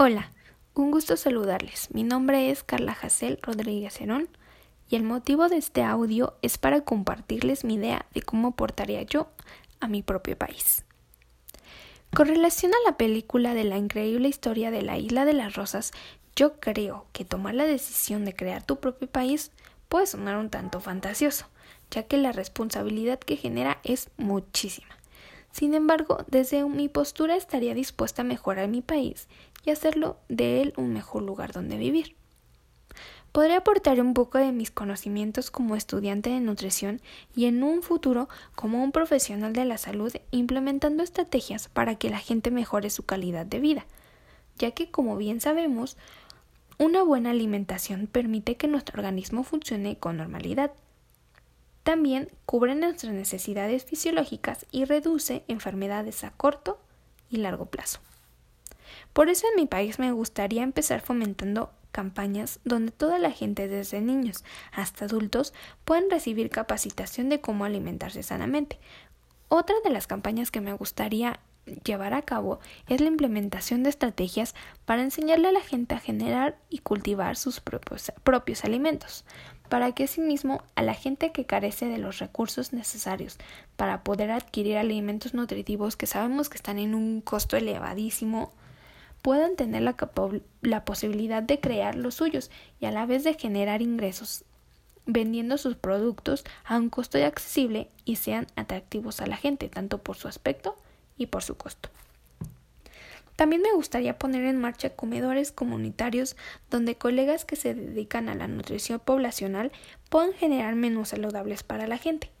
Hola, un gusto saludarles. Mi nombre es Carla Jacel Rodríguez Herón y el motivo de este audio es para compartirles mi idea de cómo aportaría yo a mi propio país. Con relación a la película de la increíble historia de la Isla de las Rosas, yo creo que tomar la decisión de crear tu propio país puede sonar un tanto fantasioso, ya que la responsabilidad que genera es muchísima. Sin embargo, desde mi postura estaría dispuesta a mejorar mi país y hacerlo de él un mejor lugar donde vivir. Podría aportar un poco de mis conocimientos como estudiante de nutrición y en un futuro como un profesional de la salud implementando estrategias para que la gente mejore su calidad de vida, ya que como bien sabemos, una buena alimentación permite que nuestro organismo funcione con normalidad también cubre nuestras necesidades fisiológicas y reduce enfermedades a corto y largo plazo. Por eso en mi país me gustaría empezar fomentando campañas donde toda la gente, desde niños hasta adultos, puedan recibir capacitación de cómo alimentarse sanamente. Otra de las campañas que me gustaría llevar a cabo es la implementación de estrategias para enseñarle a la gente a generar y cultivar sus propios, propios alimentos, para que asimismo a la gente que carece de los recursos necesarios para poder adquirir alimentos nutritivos que sabemos que están en un costo elevadísimo, puedan tener la, la posibilidad de crear los suyos y a la vez de generar ingresos vendiendo sus productos a un costo accesible y sean atractivos a la gente, tanto por su aspecto y por su costo. También me gustaría poner en marcha comedores comunitarios donde colegas que se dedican a la nutrición poblacional puedan generar menús saludables para la gente.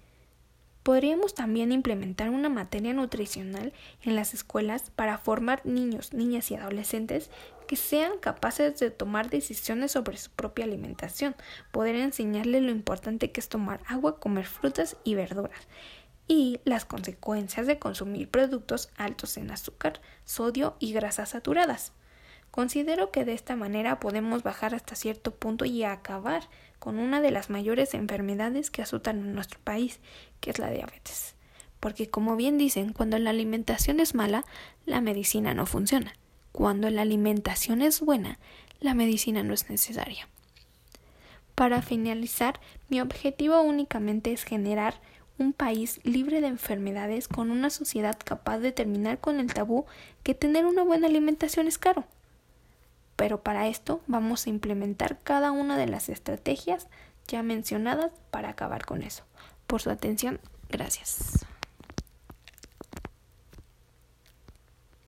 Podríamos también implementar una materia nutricional en las escuelas para formar niños, niñas y adolescentes que sean capaces de tomar decisiones sobre su propia alimentación, poder enseñarles lo importante que es tomar agua, comer frutas y verduras, y las consecuencias de consumir productos altos en azúcar, sodio y grasas saturadas. Considero que de esta manera podemos bajar hasta cierto punto y acabar con una de las mayores enfermedades que azotan en nuestro país, que es la diabetes. Porque como bien dicen, cuando la alimentación es mala, la medicina no funciona. Cuando la alimentación es buena, la medicina no es necesaria. Para finalizar, mi objetivo únicamente es generar un país libre de enfermedades con una sociedad capaz de terminar con el tabú que tener una buena alimentación es caro. Pero para esto vamos a implementar cada una de las estrategias ya mencionadas para acabar con eso. Por su atención, gracias.